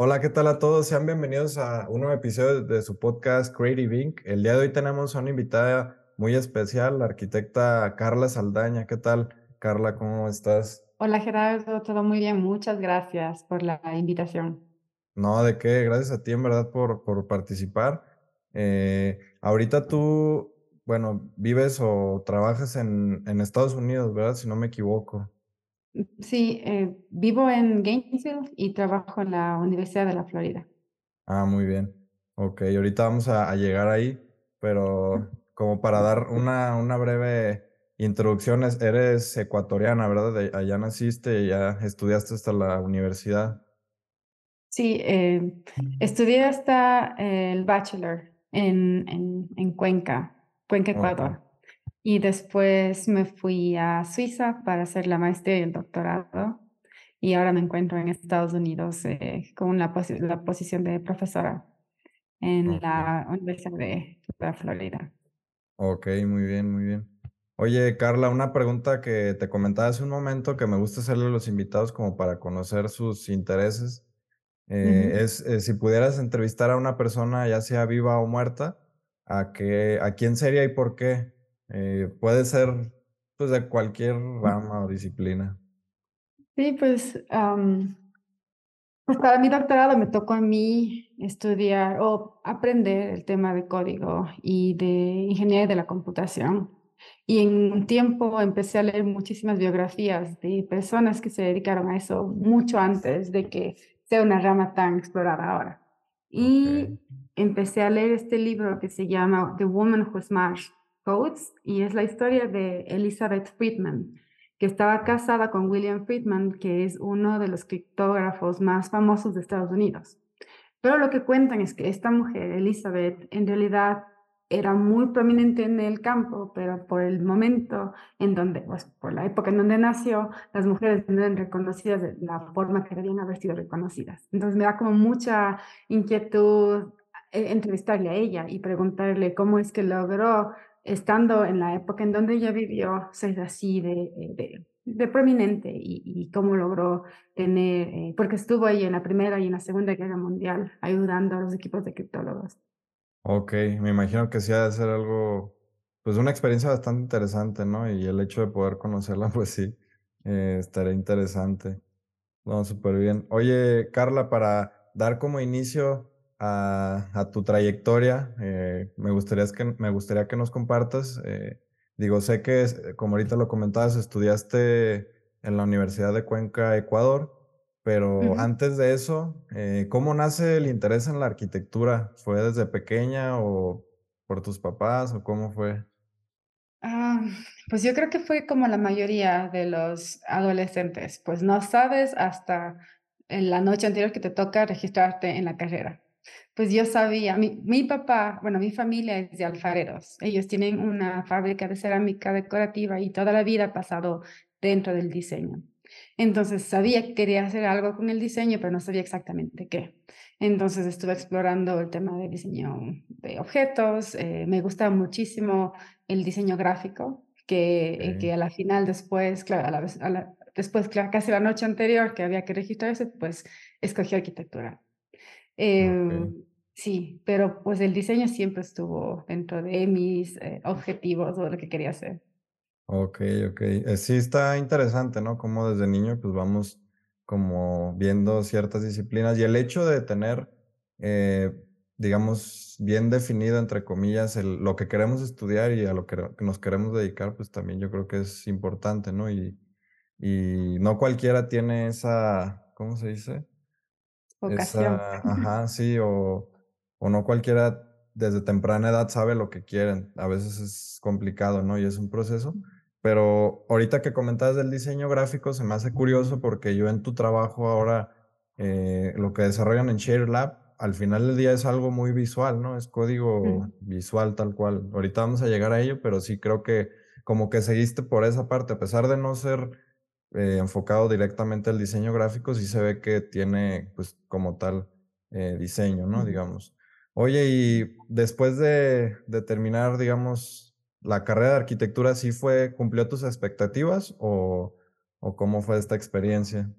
Hola, ¿qué tal a todos? Sean bienvenidos a un nuevo episodio de su podcast Creative Inc. El día de hoy tenemos a una invitada muy especial, la arquitecta Carla Saldaña. ¿Qué tal, Carla? ¿Cómo estás? Hola Gerardo, todo muy bien, muchas gracias por la invitación. No, de qué, gracias a ti en verdad por, por participar. Eh, ahorita tú, bueno, vives o trabajas en, en Estados Unidos, ¿verdad? Si no me equivoco. Sí, eh, vivo en Gainesville y trabajo en la Universidad de la Florida. Ah, muy bien. Ok, ahorita vamos a, a llegar ahí, pero como para dar una, una breve introducción, es- eres ecuatoriana, ¿verdad? De- allá naciste y ya estudiaste hasta la universidad. Sí, eh, estudié hasta el bachelor en, en, en Cuenca, Cuenca, Ecuador. Y después me fui a Suiza para hacer la maestría y el doctorado. Y ahora me encuentro en Estados Unidos eh, con la, posi- la posición de profesora en la Universidad de la Florida. ok, muy bien, muy bien. Oye, Carla, una pregunta que te comentaba hace un momento que me gusta hacerle a los invitados como para conocer sus intereses. Eh, es eh, si pudieras entrevistar a una persona, ya sea viva o muerta, ¿a qué, a quién sería y por qué? Eh, puede ser pues de cualquier rama o disciplina. Sí, pues, am, pues para mi doctorado me tocó a mí estudiar o aprender el tema de código y de ingeniería de la computación. Y en un tiempo empecé a leer muchísimas biografías de personas que se dedicaron a eso mucho antes de que sea una rama tan explorada ahora. Y empecé a leer este libro que se llama The Woman Who Smashed Codes y es la historia de Elizabeth Friedman que estaba casada con William Friedman, que es uno de los criptógrafos más famosos de Estados Unidos. Pero lo que cuentan es que esta mujer, Elizabeth, en realidad era muy prominente en el campo, pero por el momento en donde, pues, por la época en donde nació, las mujeres no eran reconocidas de la forma que debían haber sido reconocidas. Entonces me da como mucha inquietud eh, entrevistarle a ella y preguntarle cómo es que logró estando en la época en donde ella vivió, ser así de, eh, de, de prominente y, y, cómo logró tener, eh, porque estuvo ahí en la Primera y en la Segunda Guerra Mundial ayudando a los equipos de criptólogos. ok, me imagino que sí ha de ser algo, pues una experiencia bastante interesante, ¿no? Y el hecho de poder conocerla, pues sí, eh, estaría interesante. No, súper bien. Oye, Carla, para dar como inicio a, a tu trayectoria, eh, me gustaría que, me gustaría que nos compartas. eh, digo, sé que, como ahorita lo comentabas, estudiaste en la Universidad de Cuenca, Ecuador, Uh pero -huh. antes de eso, eh, ¿cómo nace el interés en la arquitectura? ¿Fue desde pequeña o por tus papás o cómo fue? Ah, pues yo creo que fue como la mayoría de los adolescentes, pues no sabes hasta en la noche anterior que te toca registrarte en la carrera. Pues yo sabía, mi, mi papá, bueno, mi familia es de alfareros, ellos tienen una fábrica de cerámica decorativa y toda la vida ha pasado dentro del diseño. Entonces sabía que quería hacer algo con el diseño, pero no sabía exactamente qué. Entonces estuve explorando el tema de diseño de objetos, eh, me gusta muchísimo el diseño gráfico, que, eh, Ok, que a la final después, claro, a la a la, después, claro, casi la noche anterior que había que registrarse, pues escogí arquitectura. Eh, ok. Sí, pero pues el diseño siempre estuvo dentro de mis eh, objetivos o lo que quería hacer. Ok, ok. Eh, sí está interesante, ¿no? Como desde niño pues vamos como viendo ciertas disciplinas y el hecho de tener, eh, digamos, bien definido, entre comillas, el, lo que queremos estudiar y a lo que, que nos queremos dedicar, pues también yo creo que es importante, ¿no? Y, y no cualquiera tiene esa, ¿cómo se dice? Vocación. Esa, ajá, sí, o, o no cualquiera desde temprana edad sabe lo que quieren. A veces es complicado, ¿no? Y es un proceso. Pero ahorita que comentabas del diseño gráfico, se me hace curioso porque yo en tu trabajo ahora, eh, lo que desarrollan en Share Lab, al final del día es algo muy visual, ¿no? Es código visual tal cual. Ahorita vamos a llegar a ello, pero sí creo que como que seguiste por esa parte, a pesar de no ser eh, enfocado directamente al diseño gráfico, sí se ve que tiene, pues, como tal, eh, diseño, ¿no? Digamos. Oye, y después de, de terminar, digamos, la carrera de arquitectura, ¿sí fue, cumplió tus expectativas o, o cómo fue esta experiencia?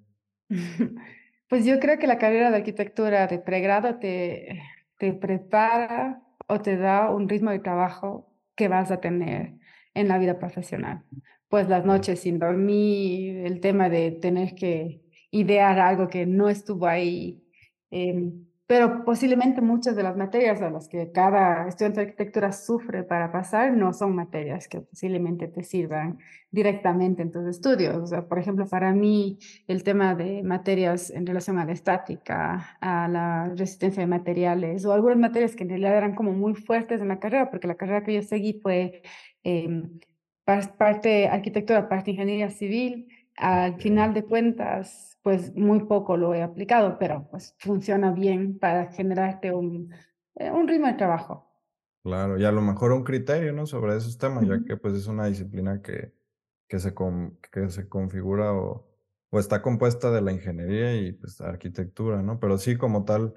Pues yo creo que la carrera de arquitectura de pregrado te, te prepara o te da un ritmo de trabajo que vas a tener en la vida profesional. Pues las noches sin dormir, el tema de tener que idear algo que no estuvo ahí, eh, pero posiblemente muchas de las materias a las que cada estudiante de arquitectura sufre para pasar no son materias que posiblemente te sirvan directamente en tus estudios. Por ejemplo, para mí el tema de materias en relación a la estática, a la resistencia de materiales o algunas materias que en realidad eran como muy fuertes en la carrera, porque la carrera que yo seguí fue eh, parte arquitectura, parte ingeniería civil. Al final de cuentas, pues muy poco lo he aplicado, pero pues funciona bien para generarte un, eh, un ritmo de trabajo. Claro, y a lo mejor un criterio, ¿no? Sobre esos temas, ya que pues es una disciplina que, que, se, que se configura o, o está compuesta de la ingeniería y pues arquitectura, ¿no? Pero sí, como tal,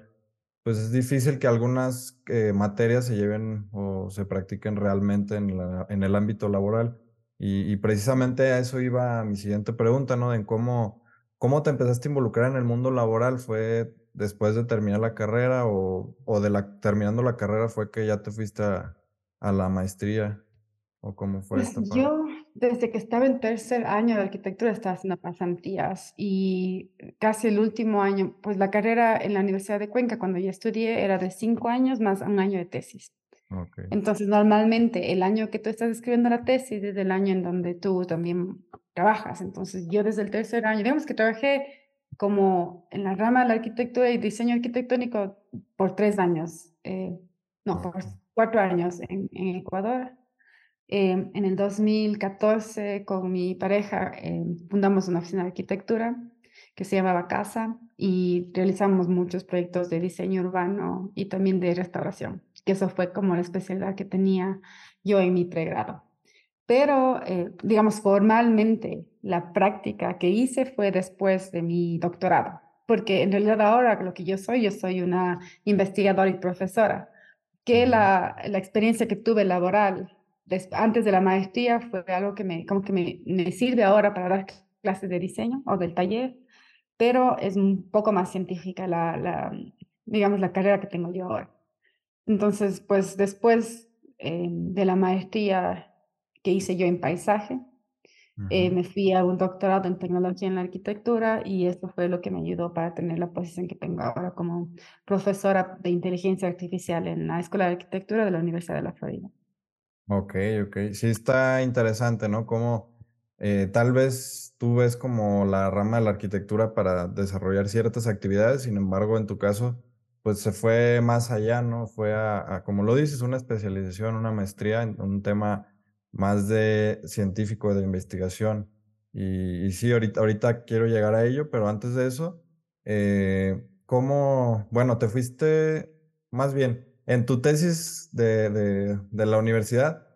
pues es difícil que algunas eh, materias se lleven o se practiquen realmente en, la, en el ámbito laboral. Y, y, precisamente a eso iba mi siguiente pregunta, ¿no? En cómo ¿Cómo te empezaste a involucrar en el mundo laboral? ¿Fue después de terminar la carrera o, o de la terminando la carrera fue que ya te fuiste a, a la maestría? ¿O cómo fue pues Yo, desde que estaba en tercer año de arquitectura, estaba haciendo pasantías y casi el último año, pues la carrera en la Universidad de Cuenca, cuando yo estudié, era de cinco años más un año de tesis. Okay. Entonces, normalmente el año que tú estás escribiendo la tesis es el año en donde tú también trabajas. Entonces, yo desde el tercer año, digamos que trabajé como en la rama de la arquitectura y diseño arquitectónico por tres años, eh, no, por cuatro años en, en Ecuador. Eh, en el 2014, con mi pareja, eh, fundamos una oficina de arquitectura que se llamaba Casa y realizamos muchos proyectos de diseño urbano y también de restauración, que eso fue como la especialidad que tenía yo en mi pregrado. Pero, eh, digamos, formalmente la práctica que hice fue después de mi doctorado, porque en realidad ahora lo que yo soy, yo soy una investigadora y profesora, que la, la experiencia que tuve laboral antes de la maestría fue algo que me, como que me, me sirve ahora para dar clases de diseño o del taller, pero es un poco más científica la, la digamos, la carrera que tengo yo ahora. Entonces, pues después eh, de la maestría que hice yo en paisaje. Eh, me fui a un doctorado en tecnología en la arquitectura y eso fue lo que me ayudó para tener la posición que tengo ahora como profesora de inteligencia artificial en la Escuela de Arquitectura de la Universidad de la Florida. Ok, ok. Sí está interesante, ¿no? Como eh, tal vez tú ves como la rama de la arquitectura para desarrollar ciertas actividades, sin embargo, en tu caso, pues se fue más allá, ¿no? Fue a, como lo dices, una especialización, una maestría en un tema más de científico, de investigación. Y, sí, ahorita, ahorita quiero llegar a ello, pero antes de eso, eh, ¿cómo, bueno, te fuiste, más bien, en tu tesis de, de, de, la universidad,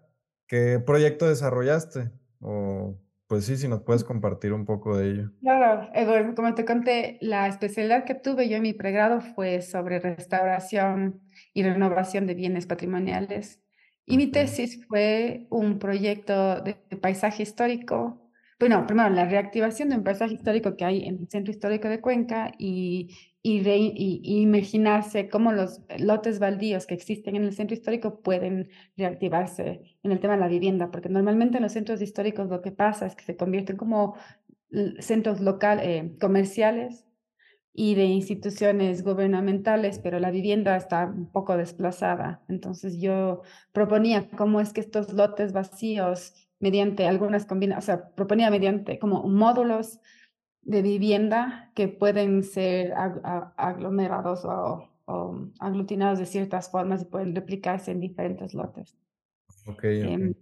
¿qué proyecto desarrollaste? O, pues sí, si nos puedes compartir un poco de ello. Claro, Eduardo, como te conté, la especialidad que tuve yo en mi pregrado fue sobre restauración y renovación de bienes patrimoniales y mi tesis fue un proyecto de paisaje histórico. Bueno, primero la reactivación de un paisaje histórico que hay en el centro histórico de Cuenca y, y, imaginarse cómo los lotes baldíos que existen en el centro histórico pueden reactivarse en el tema de la vivienda, porque normalmente en los centros históricos lo que pasa es que se convierten como centros local, eh, comerciales y de instituciones gubernamentales, pero la vivienda está un poco desplazada. Entonces yo proponía cómo es que estos lotes vacíos, mediante algunas combinaciones, o sea, proponía mediante como módulos de vivienda que pueden ser aglomerados o, aglutinados de ciertas formas y pueden replicarse en diferentes lotes. Okay, em,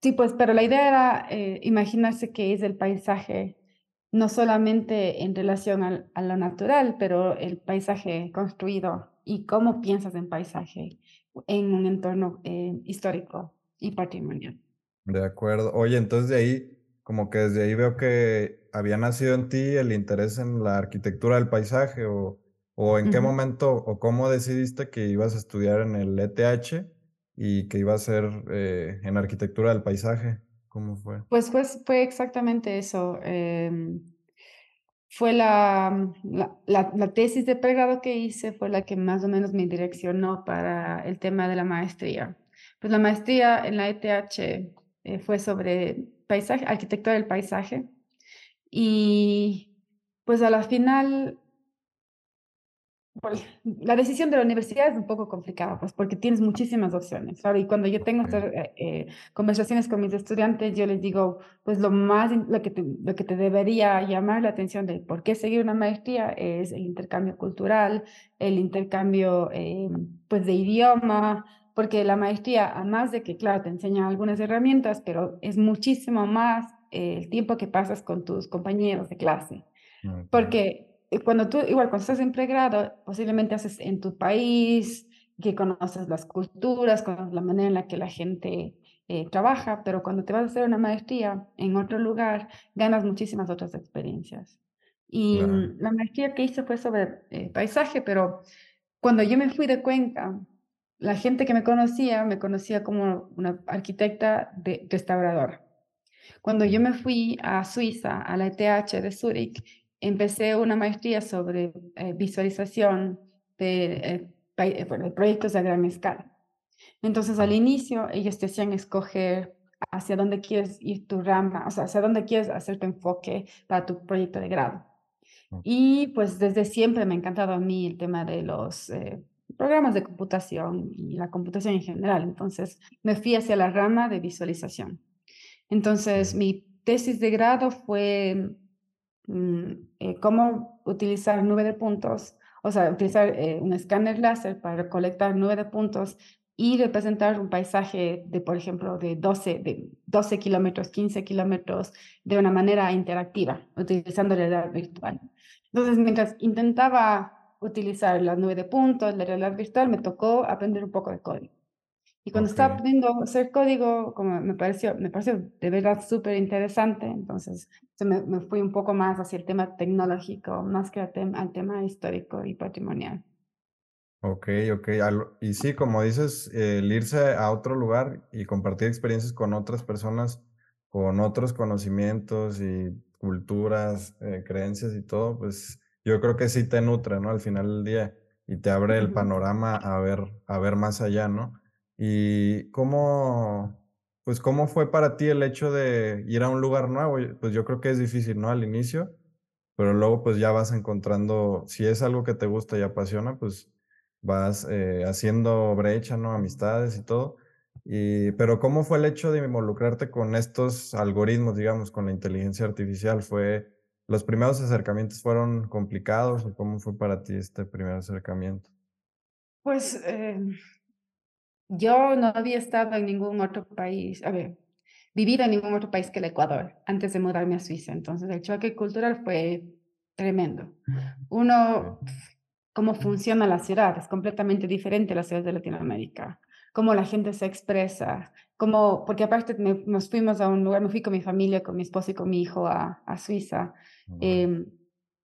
sí, pues, pero la idea era eh, imaginarse que es el paisaje no solamente en relación a lo natural, pero el paisaje construido y cómo piensas en paisaje en un entorno eh, histórico y patrimonial. De acuerdo. Oye, entonces de ahí, como que desde ahí veo que había nacido en ti el interés en la arquitectura del paisaje o, o en qué momento o cómo decidiste que ibas a estudiar en el ETH y que iba a ser eh, en arquitectura del paisaje. ¿Cómo fue? Pues, pues fue exactamente eso. Em, fue la, la, la, tesis de pregrado que hice, fue la que más o menos me direccionó para el tema de la maestría. Pues la maestría en la ETH eh, fue sobre paisaje, arquitectura del paisaje. Y pues a la final pues, la decisión de la universidad es un poco complicada, pues porque tienes muchísimas opciones. Y cuando yo tengo estas eh, eh, conversaciones con mis estudiantes, yo les digo, pues lo más, lo que, te, lo que te debería llamar la atención de por qué seguir una maestría es el intercambio cultural, el intercambio, eh, pues, de idioma, porque la maestría, además de que, claro, te enseña algunas herramientas, pero es muchísimo más el tiempo que pasas con tus compañeros de clase. Porque cuando tú, igual, cuando estás en pregrado, posiblemente haces en tu país, que conoces las culturas, conoces la manera en la que la gente eh, trabaja, pero cuando te vas a hacer una maestría en otro lugar, ganas muchísimas otras experiencias. Y la maestría que hice fue sobre eh, paisaje, pero cuando yo me fui de Cuenca, la gente que me conocía me conocía como una arquitecta de restauradora. Cuando yo me fui a Suiza, a la ETH de Zúrich, empecé una maestría sobre eh, visualización de, eh, eh, proyectos a gran escala. Entonces, al inicio, ellos te hacían escoger hacia dónde quieres ir tu rama, o sea, hacia dónde quieres hacer tu enfoque para tu proyecto de grado. Y pues desde siempre me ha encantado a mí el tema de los programas de computación y la computación en general. Entonces, me fui hacia la rama de visualización. Entonces, mi tesis de grado fue Mm, eh, cómo utilizar nube de puntos, o sea, utilizar eh, un escáner láser para recolectar nube de puntos y representar un paisaje de, por ejemplo, de 12, de 12 kilómetros, 15 kilómetros, de una manera interactiva, utilizando realidad virtual. Entonces, mientras intentaba utilizar la nube de puntos, la realidad virtual, me tocó aprender un poco de código. Y cuando estaba aprendiendo a hacer código, como me pareció, me pareció de verdad súper interesante, entonces me, me, fui un poco más hacia el tema tecnológico, más que al, al tema histórico y patrimonial. Ok, ok. Y sí, como dices, el irse a otro lugar y compartir experiencias con otras personas, con otros conocimientos y culturas, eh, creencias y todo, pues yo creo que sí te nutre, ¿no? Al final del día y te abre el panorama a ver, a ver más allá, ¿no? ¿Y cómo, pues cómo fue para ti el hecho de ir a un lugar nuevo? Pues yo creo que es difícil, ¿no? Al inicio, pero luego pues ya vas encontrando, si es algo que te gusta y apasiona, pues vas eh, haciendo brecha, ¿no? Amistades y todo. Y, pero ¿cómo fue el hecho de involucrarte con estos algoritmos, digamos, con la inteligencia artificial? ¿Fue, los primeros acercamientos fueron complicados o cómo fue para ti este primer acercamiento? Pues eh, yo no había estado en ningún otro país, a ver, vivido en ningún otro país que el Ecuador antes de mudarme a Suiza. Entonces el choque cultural fue tremendo. Uno, cómo funciona la ciudad, es completamente diferente a las ciudades de Latinoamérica. Cómo la gente se expresa, cómo, porque aparte nos fuimos a un lugar, me fui con mi familia, con mi esposo y con mi hijo a, a Suiza. Em,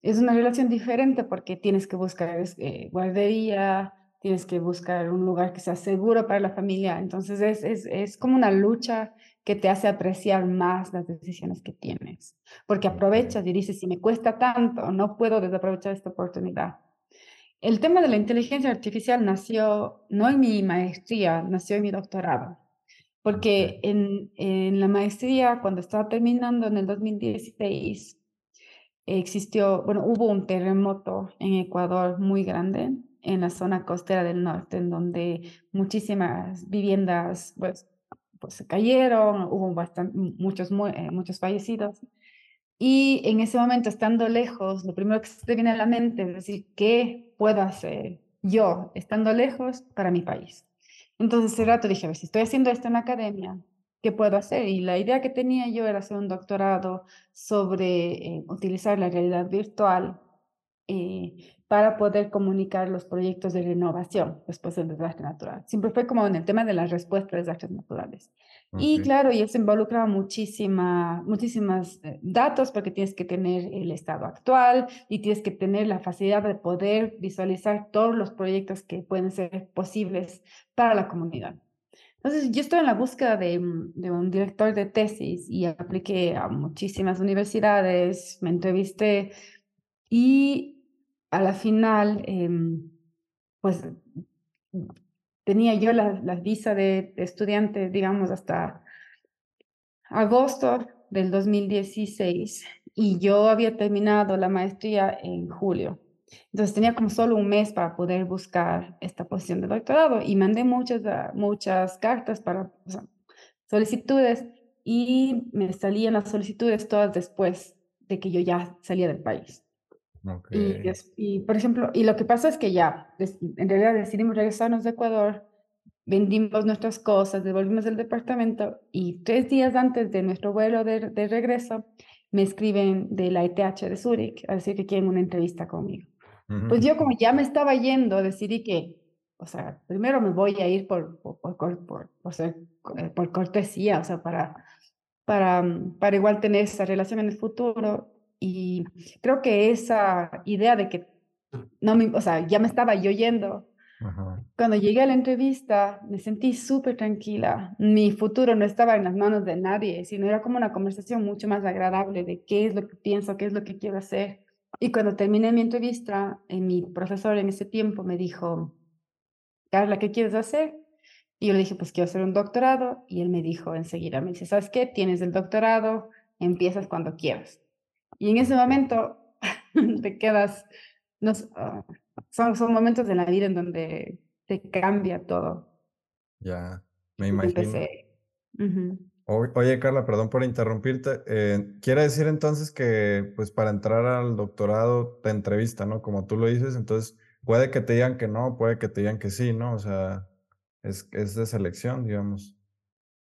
es una relación diferente porque tienes que buscar eh, guardería, tienes que buscar un lugar que sea seguro para la familia. Entonces es, es, es como una lucha que te hace apreciar más las decisiones que tienes, porque aprovechas y dices, si me cuesta tanto, no puedo desaprovechar esta oportunidad. El tema de la inteligencia artificial nació no en mi maestría, nació en mi doctorado, porque en, en la maestría, cuando estaba terminando en el 2016, existió, bueno, hubo un terremoto en Ecuador muy grande en la zona costera del norte, en donde muchísimas viviendas pues, pues se cayeron, hubo bastante, muchos, eh, muchos fallecidos. Y en ese momento, estando lejos, lo primero que se te viene a la mente es decir, ¿qué puedo hacer yo estando lejos para mi país? Entonces, ese rato dije, a ver, si estoy haciendo esto en la academia, ¿qué puedo hacer? Y la idea que tenía yo era hacer un doctorado sobre eh, utilizar la realidad virtual eh, para poder comunicar los proyectos de renovación después del desastre natural. Siempre fue como en el tema de la respuesta a desastres naturales. Y claro, y eso involucra muchísima, muchísimas eh, datos porque tienes que tener el estado actual y tienes que tener la facilidad de poder visualizar todos los proyectos que pueden ser posibles para la comunidad. Entonces, yo estoy en la búsqueda de, de, un director de tesis y apliqué a muchísimas universidades, me entrevisté Y a la final, em, pues tenía yo la, la visa de, estudiante, digamos, hasta agosto del 2016 y yo había terminado la maestría en julio. Entonces tenía como solo un mes para poder buscar esta posición de doctorado y mandé muchas, ah, muchas cartas para solicitudes y me salían las solicitudes todas después de que yo ya salía del país. Y, por ejemplo, y lo que pasa es que ya, en realidad decidimos regresarnos de Ecuador, vendimos nuestras cosas, devolvimos el departamento y tres días antes de nuestro vuelo de, de regreso me escriben de la ETH de Zurich a decir que quieren una entrevista conmigo. Pues yo como ya me estaba yendo, decidí que, o sea, primero me voy a ir por, por, por, por, por, ser, eh, por cortesía, o sea, para, para, para igual tener esa relación en el futuro. Y creo que esa idea de que no me, o sea, ya me estaba yo yendo. Cuando llegué a la entrevista me sentí súper tranquila. Mi futuro no estaba en las manos de nadie, sino era como una conversación mucho más agradable de qué es lo que pienso, qué es lo que quiero hacer. Y cuando terminé mi entrevista, eh, mi profesor en ese tiempo me dijo, Carla, ¿qué quieres hacer? Y yo le dije, pues quiero hacer un doctorado. Y él me dijo enseguida, me dice, ¿sabes qué? Tienes el doctorado, empiezas cuando quieras. Y en ese momento te quedas, no, ah, son, son momentos de la vida en donde te cambia todo. Ya, me imagino. Oye, Carla, perdón por interrumpirte. Eh, quiere decir entonces que, pues, para entrar al doctorado te entrevista, ¿no? Como tú lo dices, entonces puede que te digan que no, puede que te digan que sí, ¿no? O sea, es, es de selección, digamos.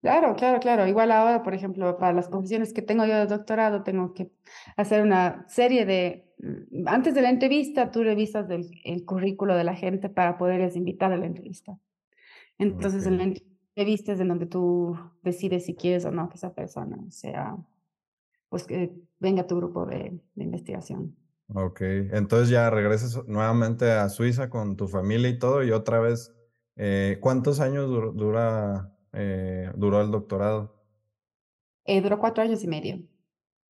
Claro, claro, claro. Igual ahora, por ejemplo, para las posiciones que tengo yo de doctorado, tengo que hacer una serie de, mm, antes de la entrevista, tú revisas el, el currículo de la gente para poderles invitar a la entrevista. Entonces, en la vistes en donde tú decides si quieres o no que esa persona sea, pues que venga a tu grupo de, investigación. Ok, entonces ya regresas nuevamente a Suiza con tu familia y todo y otra vez, eh, ¿cuántos años dura, eh, duró el doctorado? Eh, duró cuatro años y medio.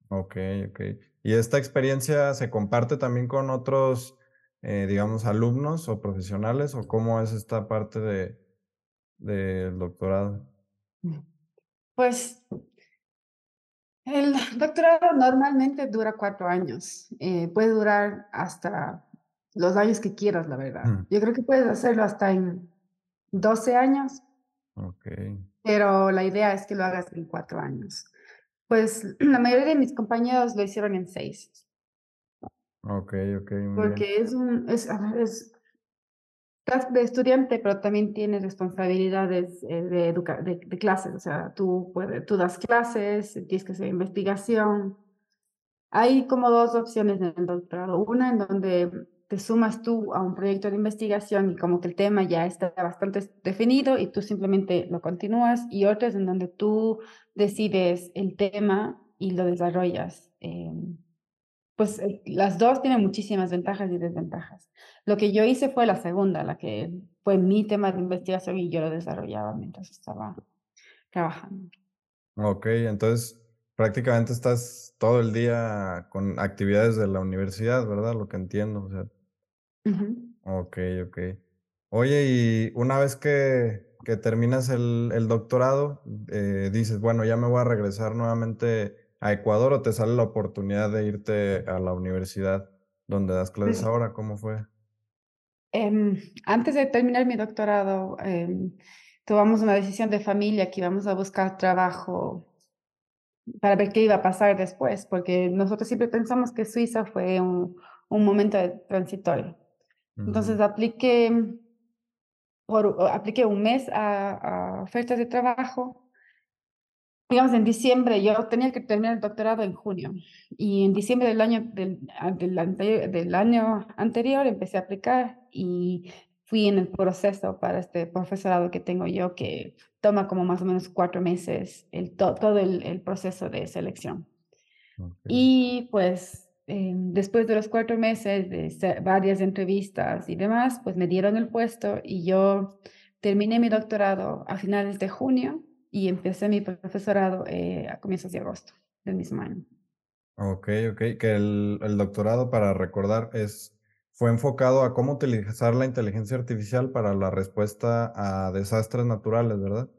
Ok, ok. ¿Y esta experiencia se comparte también con otros, digamos, alumnos o profesionales o cómo es esta parte de, del doctorado? Pues el doctorado normalmente dura cuatro años. Eh, puede durar hasta los años que quieras, la verdad. Mm. Yo creo que puedes hacerlo hasta en 12 años. Ok. Pero la idea es que lo hagas en cuatro años. Pues la mayoría de mis compañeros lo hicieron en seis. Ok, ok. Porque es un, es, es, estás de estudiante, pero también tienes responsabilidades eh, de, de, de, clases, o sea, tú, puedes, tú das clases, tienes que hacer investigación. Hay como dos opciones en el doctorado. Una en donde te sumas tú a un proyecto de investigación y como que el tema ya está bastante definido y tú simplemente lo continúas, y otra es en donde tú decides el tema y lo desarrollas. Eh, pues eh, las dos tienen muchísimas ventajas y desventajas. Lo que yo hice fue la segunda, la que fue mi tema de investigación y yo lo desarrollaba mientras estaba trabajando. Ok, entonces prácticamente estás todo el día con actividades de la universidad, ¿verdad? Lo que entiendo. O sea. Ok, ok. Oye, y una vez que, que terminas el, el doctorado, eh, dices, bueno, ya me voy a regresar nuevamente a Ecuador o te sale la oportunidad de irte a la universidad donde das clases ahora? ¿Cómo fue? Em, antes de terminar mi doctorado, em, tomamos una decisión de familia que íbamos a buscar trabajo para ver qué iba a pasar después, porque nosotros siempre pensamos que Suiza fue un, un momento transitorio. Entonces apliqué, por, apliqué un mes a, a ofertas de trabajo. Digamos, en diciembre, yo tenía que terminar el doctorado en junio y en diciembre del año, del, ah, del, del año anterior empecé a aplicar y fui en el proceso para este profesorado que tengo yo que toma como más o menos cuatro meses el, todo el, el, proceso de selección. Y pues eh, después de los cuatro meses de varias entrevistas y demás, pues me dieron el puesto y yo terminé mi doctorado a finales de junio y empecé mi profesorado eh, a comienzos de agosto del mismo año. Ok, ok, que el, el doctorado, para recordar, es, fue enfocado a cómo utilizar la inteligencia artificial para la respuesta a desastres naturales, ¿verdad?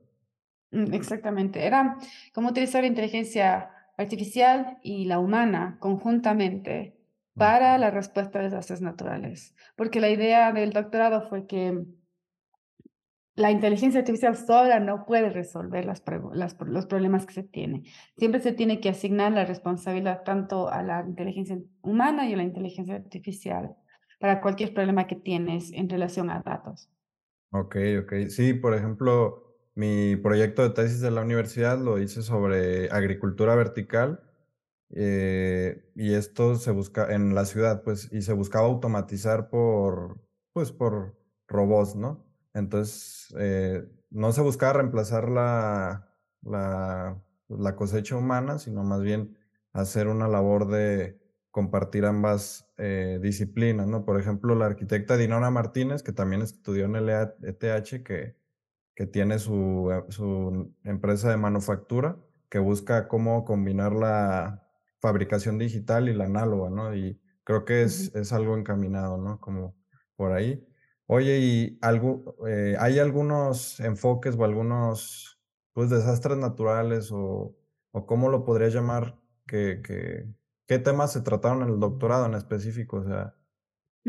Mm, Exactamente. Era cómo utilizar la inteligencia artificial y la humana conjuntamente para la respuesta a desastres naturales. Porque la idea del doctorado fue que la inteligencia artificial sola no puede resolver las, las los problemas que se tienen. Siempre se tiene que asignar la responsabilidad tanto a la inteligencia humana y a la inteligencia artificial para cualquier problema que tienes en relación a datos. ok, ok. Sí, por ejemplo, mi proyecto de tesis de la universidad lo hice sobre agricultura vertical eh, y esto se busca en la ciudad, pues, y se buscaba automatizar por, pues, por robots, ¿no? Entonces, eh, no se buscaba reemplazar la, la, cosecha humana, sino más bien hacer una labor de compartir ambas eh, disciplinas, ¿no? Por ejemplo, la arquitecta Dinora Martínez, que también estudió en el ETH, que que tiene su, eh, su empresa de manufactura, que busca cómo combinar la fabricación digital y la análoga, ¿no? Y creo que es, es algo encaminado, ¿no? Como por ahí. Oye, ¿y algo, eh, hay algunos enfoques o algunos, pues, desastres naturales o, o cómo lo podrías llamar, que, que, qué temas se trataron en el doctorado en específico? O sea,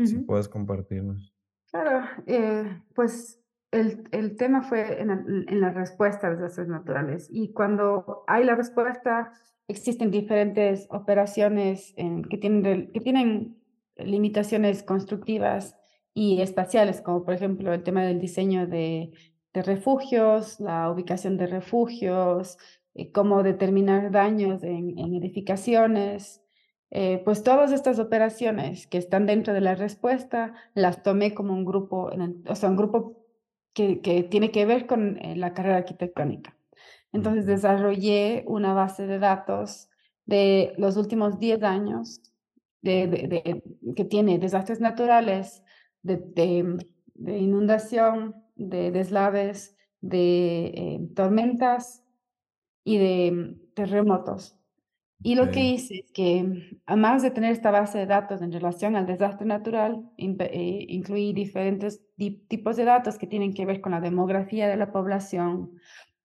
si puedes compartirnos. Claro, eh, pues el, el tema fue en, el- en la respuesta a desastres naturales y cuando hay la respuesta existen diferentes operaciones en- que tienen, que tienen limitaciones constructivas y espaciales, como por ejemplo el tema del diseño de, de refugios, la ubicación de refugios, eh, cómo determinar daños en, en edificaciones. Eh, pues todas estas operaciones que están dentro de la respuesta las tomé como un grupo, en el- o sea, un grupo que, que tiene que ver con eh, la carrera arquitectónica. Entonces desarrollé una base de datos de los últimos 10 años de, de- de- que tiene desastres naturales, de inundación, de deslaves, de eh, tormentas y de mm, terremotos. Y lo que ok, hice es que, además de tener esta base de datos en relación al desastre natural, impe- eh, incluí diferentes di- tipos de datos que tienen que ver con la demografía de la población,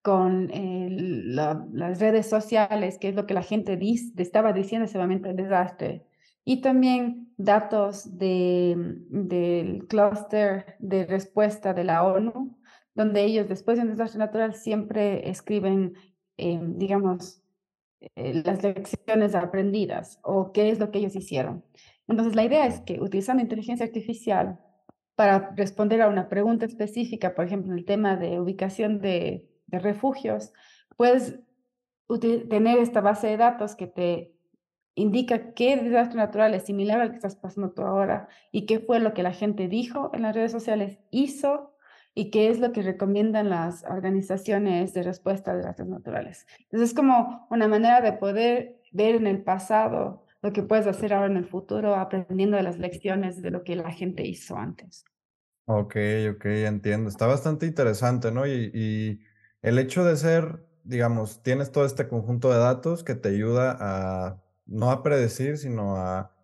con eh, la- las redes sociales, que es lo que la gente dis- estaba diciendo en ese momento del desastre, y también datos de, mm, del clúster de respuesta de la ONU, donde ellos después de un desastre natural siempre escriben, eh, digamos, eh, las lecciones aprendidas o qué es lo que ellos hicieron. Entonces, la idea es que utilizando inteligencia artificial para responder a una pregunta específica, por ejemplo, el tema de ubicación de, de refugios, puedes tener esta base de datos que te indica qué desastre natural es similar al que estás pasando tú ahora y qué fue lo que la gente dijo en las redes sociales, hizo y qué es lo que recomiendan las organizaciones de respuesta a desastres naturales. Entonces es como una manera de poder ver en el pasado lo que puedes hacer ahora en el futuro, aprendiendo de las lecciones de lo que la gente hizo antes. Ok, ok, entiendo. Está bastante interesante, ¿no? Y, y el hecho de ser, digamos, tienes todo este conjunto de datos que te ayuda a no a predecir, sino a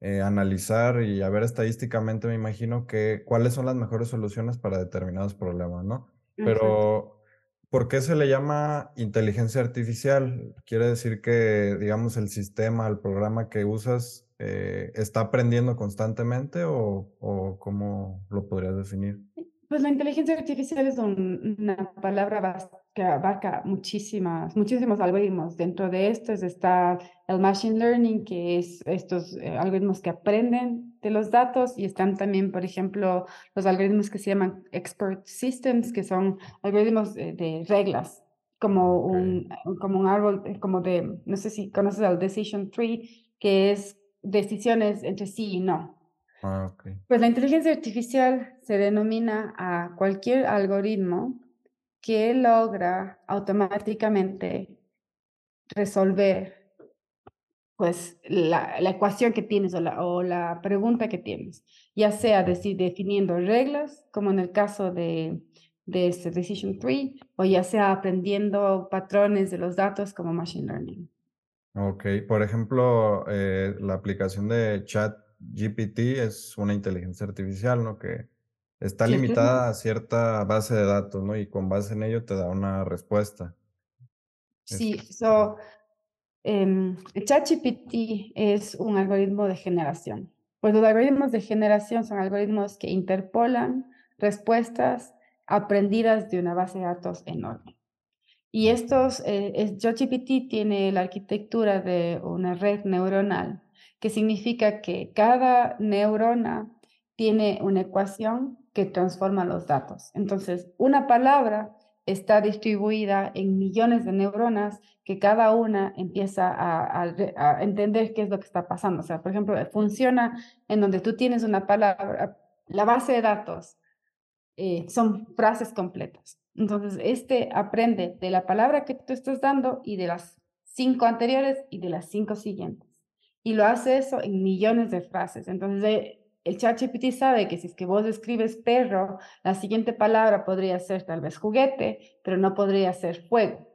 eh, analizar y a ver estadísticamente, me imagino, que cuáles son las mejores soluciones para determinados problemas, ¿no? Pero, ¿por qué se le llama inteligencia artificial? ¿Quiere decir que, digamos, el sistema, el programa que usas eh, está aprendiendo constantemente o, o cómo lo podrías definir? Pues la inteligencia artificial es un- una palabra que abarca muchísimas, muchísimos algoritmos. Dentro de estos está el machine learning, que es estos eh, algoritmos que aprenden de los datos, y están también, por ejemplo, los algoritmos que se llaman expert systems, que son algoritmos de, de reglas, como un, como un árbol, eh, como de, no sé si conoces el decision tree, que es decisiones entre sí y no. Ah, Pues la inteligencia artificial se denomina a cualquier algoritmo que logra automáticamente resolver pues la, la ecuación que tienes o la, o la pregunta que tienes, ya sea definiendo reglas, como en el caso de, de este Decision Tree, o ya sea aprendiendo patrones de los datos como Machine Learning. Ok, por ejemplo, eh, la aplicación de ChatGPT es una inteligencia artificial, ¿no? Que está limitada a cierta base de datos, ¿no? Y con base en ello te da una respuesta. Es, Sí, so, el ChatGPT es un algoritmo de generación. Pues los algoritmos de generación son algoritmos que interpolan respuestas aprendidas de una base de datos enorme. Y estos, eh, es- ChatGPT tiene la arquitectura de una red neuronal, que significa que cada neurona tiene una ecuación que transforma los datos. Entonces, una palabra está distribuida en millones de neuronas que cada una empieza a, entender qué es lo que está pasando. O sea, por ejemplo, funciona en donde tú tienes una palabra, la base de datos eh, son frases completas. Entonces, este aprende de la palabra que tú estás dando y de las cinco anteriores y de las cinco siguientes. Y lo hace eso en millones de frases. Entonces, el ChatGPT sabe que si es que vos escribes perro, la siguiente palabra podría ser tal vez juguete, pero no podría ser fuego.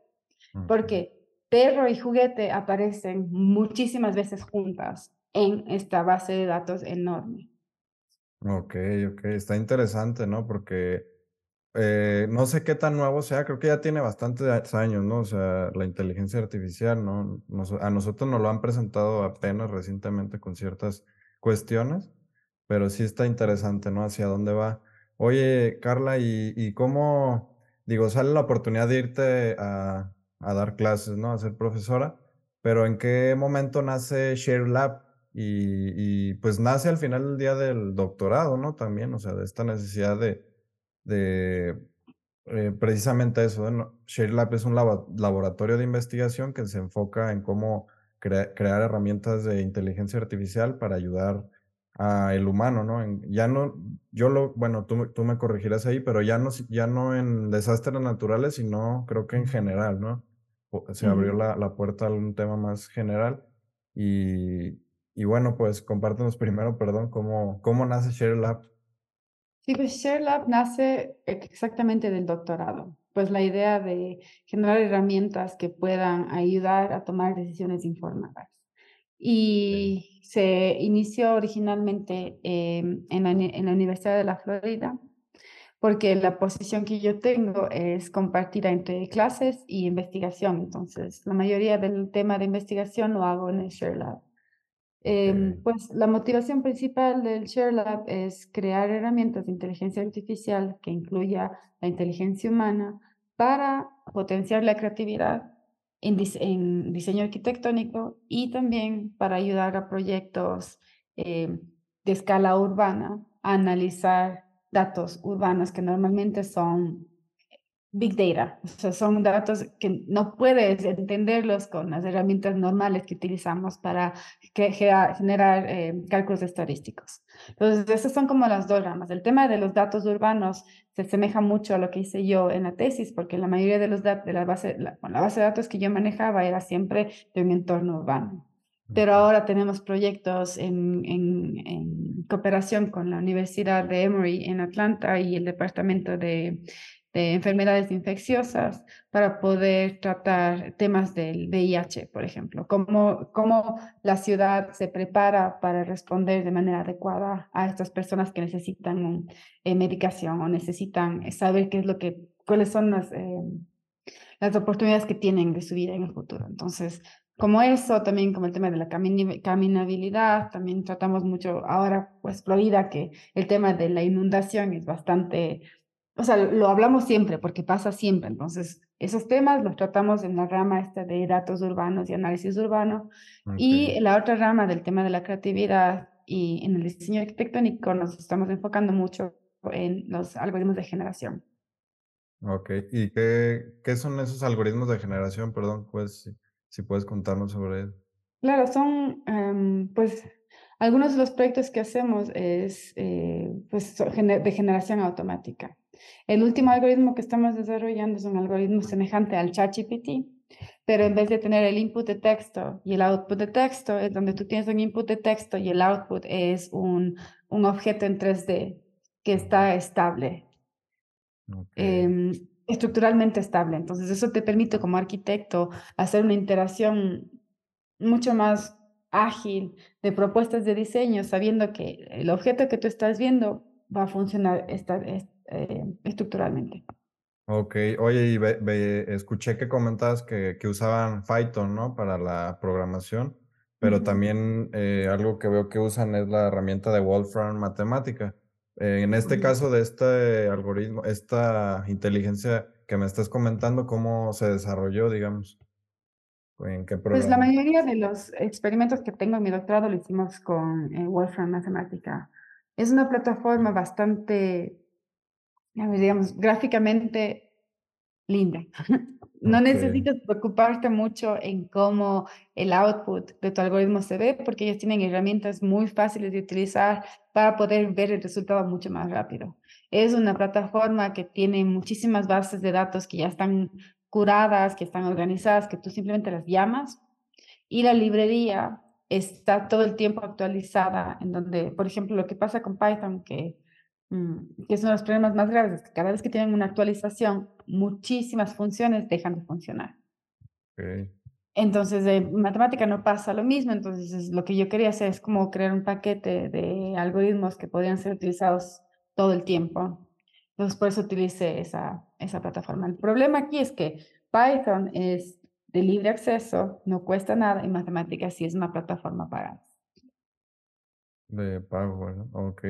Porque perro y juguete aparecen muchísimas veces juntas en esta base de datos enorme. Ok, ok, está interesante, ¿no? Porque eh, no sé qué tan nuevo sea, creo que ya tiene bastantes años, ¿no? O sea, la inteligencia artificial, ¿no? A nosotros nos lo han presentado apenas recientemente con ciertas cuestiones, pero sí está interesante, ¿no? Hacia dónde va. Oye, Carla, ¿y, cómo, digo, sale la oportunidad de irte a, a dar clases, ¿no? A ser profesora, pero ¿en qué momento nace Share Lab? Y, y, pues nace al final del día del doctorado, ¿no? También, o sea, de esta necesidad de, de eh, precisamente eso, ¿no? ShareLab es un labo- laboratorio de investigación que se enfoca en cómo crea- crear herramientas de inteligencia artificial para ayudar al humano, ¿no? En- ya no, yo lo, bueno, tú, me- tú me corregirás ahí, pero ya no, ya no en desastres naturales, sino creo que en general, ¿no? Se abrió la, la puerta a un tema más general y, y bueno, pues compártenos primero, perdón, cómo, cómo nace ShareLab. Sí, pues ShareLab nace exactamente del doctorado, pues la idea de generar herramientas que puedan ayudar a tomar decisiones informadas. Y se inició originalmente en la, uni- en la Universidad de la Florida, porque la posición que yo tengo es compartida entre clases y investigación. Entonces, la mayoría del tema de investigación lo hago en el ShareLab. Em, pues la motivación principal del ShareLab es crear herramientas de inteligencia artificial que incluya la inteligencia humana para potenciar la creatividad en diseño arquitectónico y también para ayudar a proyectos em, de escala urbana a analizar datos urbanos que normalmente son Big data, o sea, son datos que no puedes entenderlos con las herramientas normales que utilizamos para gea- generar eh, cálculos estadísticos. Entonces, esas son como las dos ramas. El tema de los datos urbanos se asemeja mucho a lo que hice yo en la tesis, porque la mayoría de los datos de la base, la, bueno, la base de datos que yo manejaba era siempre de un entorno urbano. Pero ahora tenemos proyectos en, en, en cooperación con la Universidad de Emory en Atlanta y el Departamento de de enfermedades infecciosas para poder tratar temas del VIH, por ejemplo, cómo, cómo la ciudad se prepara para responder de manera adecuada a estas personas que necesitan eh, medicación o necesitan saber qué es lo que, cuáles son las, eh, las oportunidades que tienen de su vida en el futuro. Entonces, como eso, también como el tema de la caminabilidad, también tratamos mucho ahora, pues Florida, que el tema de la inundación es bastante o sea, lo hablamos siempre porque pasa siempre. Entonces, esos temas los tratamos en la rama esta de datos urbanos y análisis urbano. Y Ok. en la otra rama del tema de la creatividad y en el diseño arquitectónico nos estamos enfocando mucho en los algoritmos de generación. Ok, ¿y qué, qué son esos algoritmos de generación? Perdón, pues si, si puedes contarnos sobre eso. Claro, son, em, pues, algunos de los proyectos que hacemos es, eh, pues, de generación automática. El último algoritmo que estamos desarrollando es un algoritmo semejante al ChatGPT, pero en vez de tener el input de texto y el output de texto, es donde tú tienes un input de texto y el output es un, un objeto en 3D que está estable, Ok, em, estructuralmente estable. Entonces, eso te permite como arquitecto hacer una iteración mucho más ágil de propuestas de diseño, sabiendo que el objeto que tú estás viendo va a funcionar esta, eh, estructuralmente. Ok, oye, y escuché que comentabas que, que, usaban Python, ¿no? Para la programación, pero también eh, algo que veo que usan es la herramienta de Wolfram Matemática. Eh, en este caso de este algoritmo, esta inteligencia que me estás comentando, ¿cómo se desarrolló, digamos? ¿En qué Pues la mayoría de los experimentos que tengo en mi doctorado lo hicimos con Wolfram Matemática. Es una plataforma bastante digamos, gráficamente linda. No necesitas preocuparte mucho en cómo el output de tu algoritmo se ve, porque ellos tienen herramientas muy fáciles de utilizar para poder ver el resultado mucho más rápido. Es una plataforma que tiene muchísimas bases de datos que ya están curadas, que están organizadas, que tú simplemente las llamas. Y la librería está todo el tiempo actualizada, en donde, por ejemplo, lo que pasa con Python, que que son los problemas más graves, que cada vez que tienen una actualización, muchísimas funciones dejan de funcionar. Entonces, en matemática no pasa lo mismo, entonces lo que yo quería hacer es como crear un paquete de algoritmos que podían ser utilizados todo el tiempo. Entonces, por eso utilicé esa, esa plataforma. El problema aquí es que Python es de libre acceso, no cuesta nada, y matemática sí es una plataforma pagada. De pago, bueno, ok.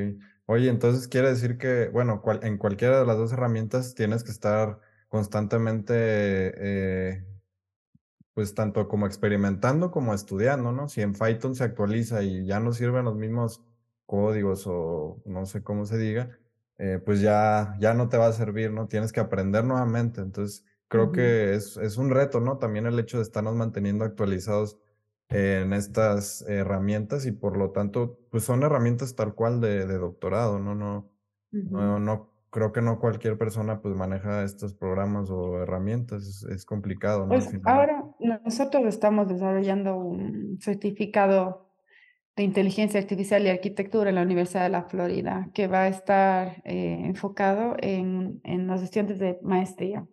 Oye, entonces quiere decir que, bueno, en cualquiera de las dos herramientas tienes que estar constantemente, eh, pues tanto como experimentando como estudiando, ¿no? Si en Python se actualiza y ya no sirven los mismos códigos o no sé cómo se diga, eh, pues ya, ya no te va a servir, ¿no? Tienes que aprender nuevamente. Entonces, creo que es, es un reto, ¿no? También el hecho de estarnos manteniendo actualizados en estas herramientas y por lo tanto, pues son herramientas tal cual de, doctorado, ¿no? No, no, no, creo que no cualquier persona pues maneja estos programas o herramientas, es, complicado, ¿no? Pues ahora nosotros estamos desarrollando un certificado de inteligencia artificial y arquitectura en la Universidad de la Florida, que va a estar eh, enfocado en, en los estudiantes de maestría,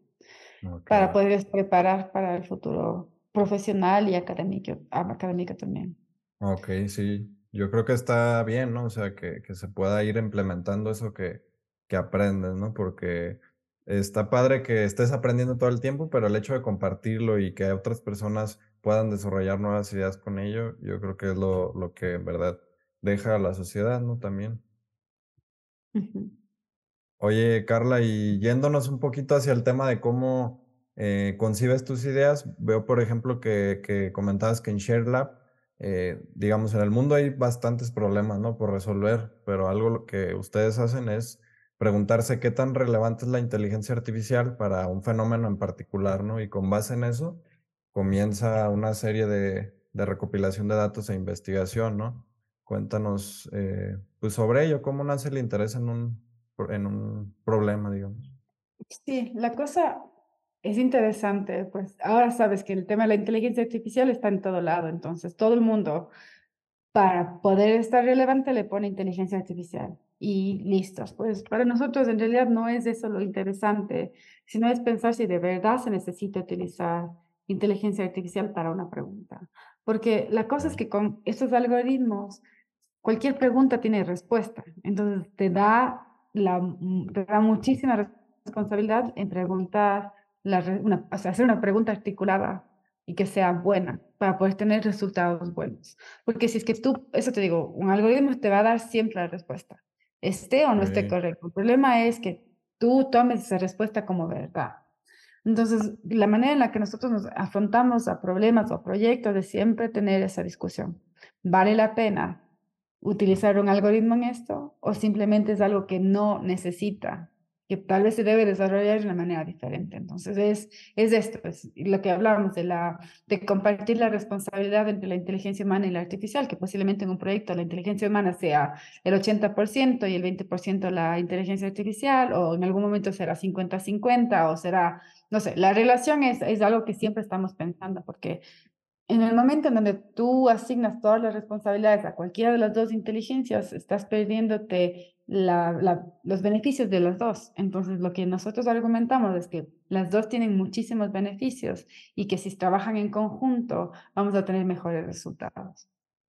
para poderles preparar para el futuro profesional y académico, académica también. Ok, sí. Yo creo que está bien, ¿no? O sea, que, que se pueda ir implementando eso que, que aprendes, ¿no? Porque está padre que estés aprendiendo todo el tiempo, pero el hecho de compartirlo y que otras personas puedan desarrollar nuevas ideas con ello, yo creo que es lo, lo que en verdad deja a la sociedad, ¿no? También. Oye, Carla, y yéndonos un poquito hacia el tema de cómo eh, concibes tus ideas. Veo, por ejemplo, que, comentabas que en ShareLab, eh, digamos, en el mundo hay bastantes problemas, ¿no? Por resolver, pero algo que ustedes hacen es preguntarse qué tan relevante es la inteligencia artificial para un fenómeno en particular, ¿no? Y con base en eso comienza una serie de, recopilación de datos e investigación, ¿no? Cuéntanos eh, pues sobre ello, cómo nace el interés en un, en un problema, digamos. Sí, la cosa es interesante, pues ahora sabes que el tema de la inteligencia artificial está en todo lado, entonces todo el mundo para poder estar relevante le pone inteligencia artificial y listos. Pues para nosotros en realidad no es eso lo interesante, sino es pensar si de verdad se necesita utilizar inteligencia artificial para una pregunta. Porque la cosa es que con estos algoritmos, cualquier pregunta tiene respuesta. Entonces te da, la, te da muchísima responsabilidad en preguntar una, hacer una pregunta articulada y que sea buena para poder tener resultados buenos. Porque si es que tú, eso te digo, un algoritmo te va a dar siempre la respuesta, esté o no esté correcto. El problema es que tú tomes esa respuesta como verdad. Entonces, la manera en la que nosotros nos afrontamos a problemas o a proyectos es siempre tener esa discusión. ¿Vale la pena utilizar un algoritmo en esto o simplemente es algo que no necesita que tal vez se debe desarrollar de una manera diferente. Entonces, es, es esto, es lo que hablábamos de, de compartir la responsabilidad entre la inteligencia humana y la artificial, que posiblemente en un proyecto la inteligencia humana sea el 80% y el 20% la inteligencia artificial, o en algún momento será 50-50, o será, no sé, la relación es, es algo que siempre estamos pensando, porque en el momento en donde tú asignas todas las responsabilidades a cualquiera de las dos inteligencias, estás perdiéndote los beneficios de las dos. Entonces, lo que nosotros argumentamos es que las dos tienen muchísimos beneficios y que si trabajan en conjunto, vamos a tener mejores resultados.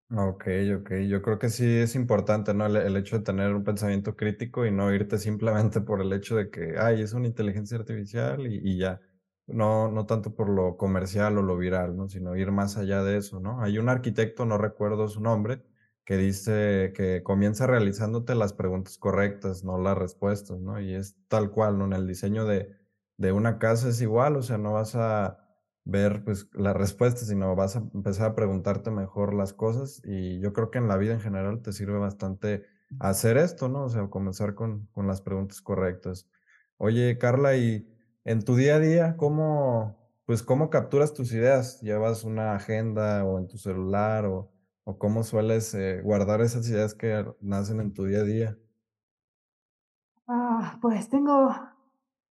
Ok, ok. Yo creo que sí es importante, ¿no? El, hecho de tener un pensamiento crítico y no irte simplemente por el hecho de que, ay, es una inteligencia artificial y, y ya. No, no tanto por lo comercial o lo viral, ¿no? Sino ir más allá de eso, ¿no? Hay un arquitecto, no recuerdo su nombre, que dice que comienza realizándote las preguntas correctas, no las respuestas, ¿no? Y es tal cual, ¿no? En el diseño de, de una casa es igual, o sea, no vas a ver pues las respuestas, sino vas a empezar a preguntarte mejor las cosas y yo creo que en la vida en general te sirve bastante hacer esto, ¿no? O sea, comenzar con, con las preguntas correctas. Oye, Carla, y en tu día a día, ¿cómo, pues, cómo capturas tus ideas? ¿Llevas una agenda o en tu celular o, o cómo sueles eh, guardar esas ideas que nacen en tu día a día? Ah, pues tengo,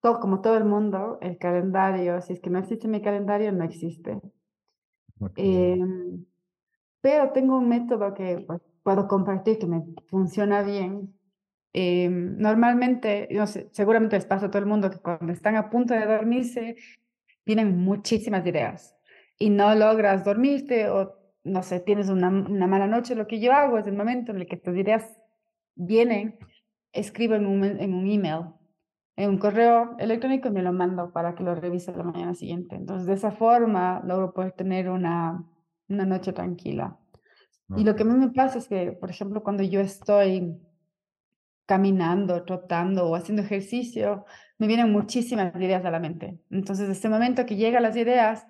todo, como todo el mundo, el calendario. Si es que no existe mi calendario, no existe. Em, pero tengo un método que pues, puedo compartir que me funciona bien Em, normalmente, no sé, seguramente les pasa a todo el mundo que cuando están a punto de dormirse, tienen muchísimas ideas y no logras dormirte o, no sé, tienes una, una mala noche. Lo que yo hago es el momento en el que tus ideas vienen, escribo en un, en un email, en un correo electrónico y me lo mando para que lo revise la mañana siguiente. Entonces, de esa forma logro poder tener una, una noche tranquila. Y lo que a mí me pasa es que, por ejemplo, cuando yo estoy caminando, trotando o haciendo ejercicio, me vienen muchísimas ideas a la mente. Entonces, desde este momento que llegan las ideas,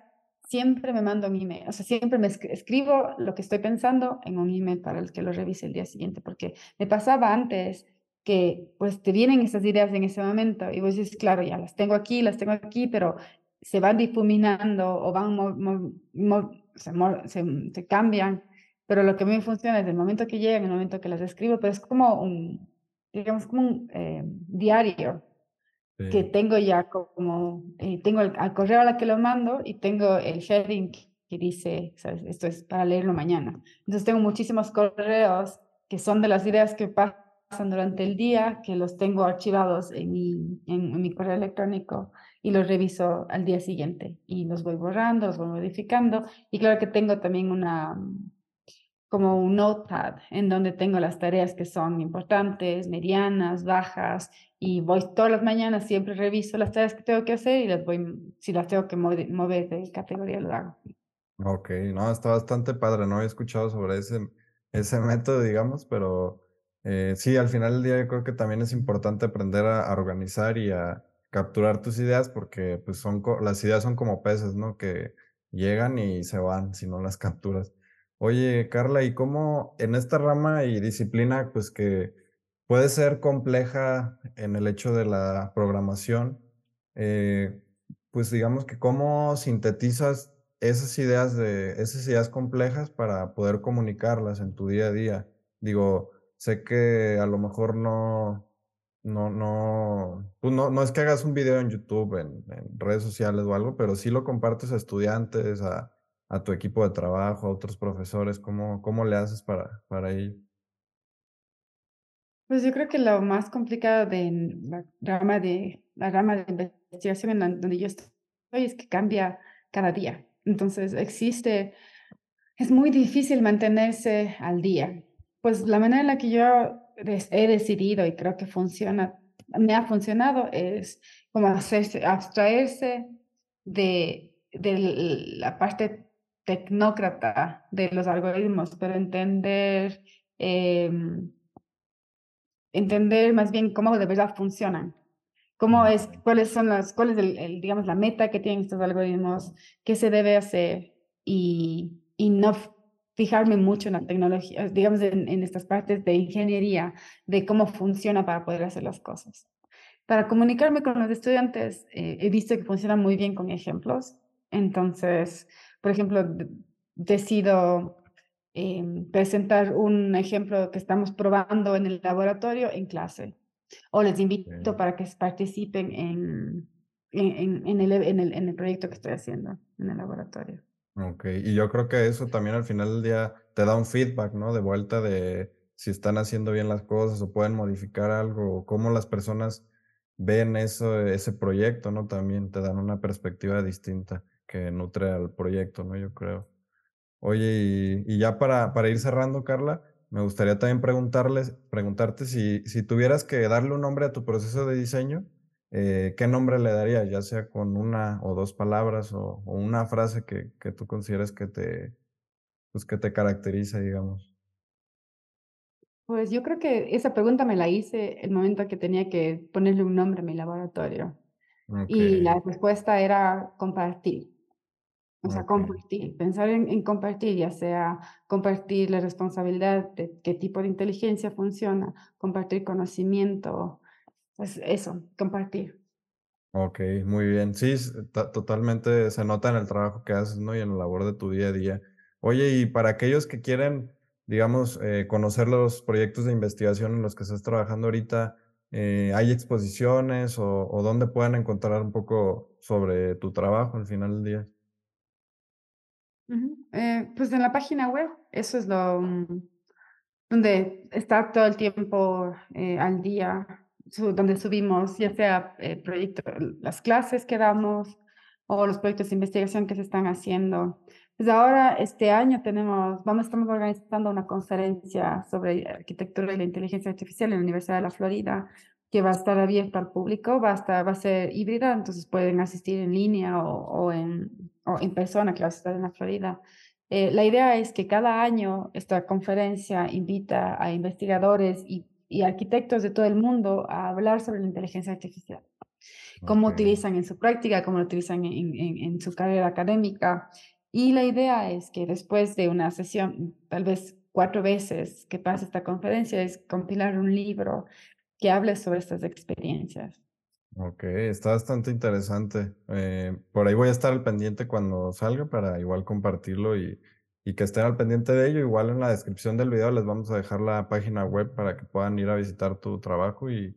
siempre me mando un email, o sea, siempre me escribo lo que estoy pensando en un email para el que lo revise el día siguiente, porque me pasaba antes que pues te vienen esas ideas en ese momento y vos dices, claro, ya las tengo aquí, las tengo aquí, pero se van difuminando o van, se, se, cambian, pero lo que a mí me funciona es el momento que llegan, el momento que las escribo, pero es como un, digamos, como un eh, diario que tengo ya como, eh, tengo el, al correo a la que lo mando y tengo el sharing que dice, ¿sabes? esto es para leerlo mañana. Entonces tengo muchísimos correos que son de las ideas que pasan durante el día, que los tengo archivados en mi, en mi correo electrónico y los reviso al día siguiente y los voy borrando, los voy modificando y claro que tengo también una, como un notepad en donde tengo las tareas que son importantes, medianas, bajas, y voy todas las mañanas, siempre reviso las tareas que tengo que hacer y las voy, si las tengo que mover de categoría, lo hago. Ok, no, está bastante padre, no he escuchado sobre ese, ese método, digamos, pero eh, sí, al final del día yo creo que también es importante aprender a, organizar y a capturar tus ideas porque pues son, las ideas son como peces, ¿no? Que llegan y se van si no las capturas. Oye, Carla, ¿y cómo en esta rama y disciplina, pues que puede ser compleja en el hecho de la programación, eh, pues digamos que cómo sintetizas esas ideas de esas ideas complejas para poder comunicarlas en tu día a día? Digo, sé que a lo mejor no, no, no, pues no, no es que hagas un video en YouTube, en, en redes sociales o algo, pero sí lo compartes a estudiantes, a a tu equipo de trabajo, a otros profesores? ¿Cómo, cómo le haces para, para ello? Pues yo creo que lo más complicado de la rama de, la rama de investigación en donde yo estoy es que cambia cada día. Entonces existe, es muy difícil mantenerse al día. Pues la manera en la que yo he decidido y creo que funciona, me ha funcionado es como hacerse, abstraerse de, de la parte tecnócrata de los algoritmos, pero entender, em, entender más bien cómo de verdad funcionan. Cómo es, cuáles son las, cuál es el, digamos, la meta que tienen estos algoritmos, qué se debe hacer y, y no fijarme mucho en la tecnología, digamos, en, en, estas partes de ingeniería, de cómo funciona para poder hacer las cosas. Para comunicarme con los estudiantes, eh, he visto que funciona muy bien con ejemplos. Entonces, por ejemplo, decido em, presentar un ejemplo que estamos probando en el laboratorio en clase. O les invito para que participen en, en, en, el, en, el, en el proyecto que estoy haciendo en el laboratorio. Okey, y yo creo que eso también al final del día te da un feedback, ¿no? De vuelta de si están haciendo bien las cosas o pueden modificar algo, o cómo las personas ven eso ese proyecto, ¿no? También te dan una perspectiva distinta que nutre al proyecto, ¿no? Yo creo. Oye, y y ya para para ir cerrando, Carla, me gustaría también preguntarles preguntarte si si tuvieras que darle un nombre a tu proceso de diseño, eh, ¿qué nombre le darías? Ya sea con una o 2 palabras o o una frase que que tú consideres que te, pues, que te caracteriza, digamos. Pues yo creo que esa pregunta me la hice el momento que tenía que ponerle un nombre a mi laboratorio. Y la respuesta era compartir. O sea, compartir, pensar en, en compartir, ya sea compartir la responsabilidad de qué tipo de inteligencia funciona, compartir conocimiento, pues eso, compartir. okey, muy bien. Sí, totalmente se nota en el trabajo que haces, ¿no? Y en la labor de tu día a día. Oye, y para aquellos que quieren, digamos, eh, conocer los proyectos de investigación en los que estás trabajando ahorita, eh, ¿hay exposiciones o o dónde pueden encontrar un poco sobre tu trabajo al final del día? Eh, pues en la página web, eso es lo, mm, donde está todo el tiempo eh, al día, su- donde subimos ya sea eh, proyecto, las clases que damos o los proyectos de investigación que se están haciendo. Pues ahora, este año tenemos, vamos, estamos organizando una conferencia sobre arquitectura y la inteligencia artificial en la Universidad de la Florida, que va a estar abierta al público, va a estar, va a ser híbrida, entonces pueden asistir en línea o, o en, o en persona, que va a estar en la Florida. Eh, la idea es que cada año esta conferencia invita a investigadores y, y arquitectos de todo el mundo a hablar sobre la inteligencia artificial, cómo Okey, utilizan en su práctica, cómo lo utilizan en, en- en su carrera académica. Y la idea es que después de una sesión, tal vez cuatro veces que pase esta conferencia, es compilar un libro que hable sobre estas experiencias. okey, está bastante interesante. Eh, por ahí voy a estar al pendiente cuando salga para igual compartirlo y que estén al pendiente de ello. Igual en la descripción del video les vamos a dejar la página web para que puedan ir a visitar tu trabajo y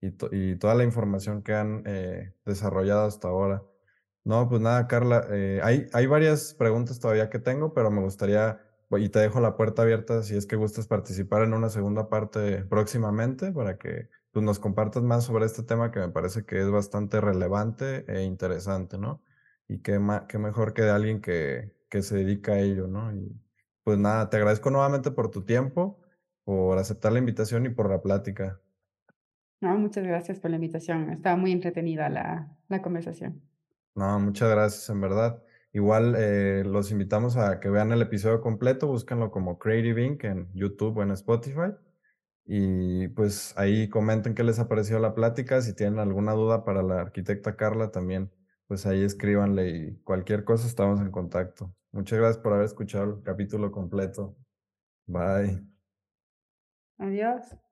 y to toda la información que han, eh, desarrollado hasta ahora. No, pues nada, Carla, eh, hay varias preguntas todavía que tengo, pero me gustaría y te dejo la puerta abierta si es que gustas participar en una segunda parte próximamente para que, pues, nos compartas más sobre este tema que me parece que es bastante relevante e interesante, ¿no? Y qué qué mejor que de alguien que que se dedica a ello, ¿no? Y, pues nada, te agradezco nuevamente por tu tiempo, por aceptar la invitación y por la plática. No, muchas gracias por la invitación. Estaba muy entretenida la, la conversación. No, muchas gracias, en verdad. Igual, eh, los invitamos a que vean el episodio completo, búsquenlo como Creative Inc. en YouTube o en Spotify. Y pues ahí comenten qué les ha parecido la plática. Si tienen alguna duda para la arquitecta Carla, también, pues ahí escríbanle y cualquier cosa estamos en contacto. Muchas gracias por haber escuchado el capítulo completo. Bye. Adiós.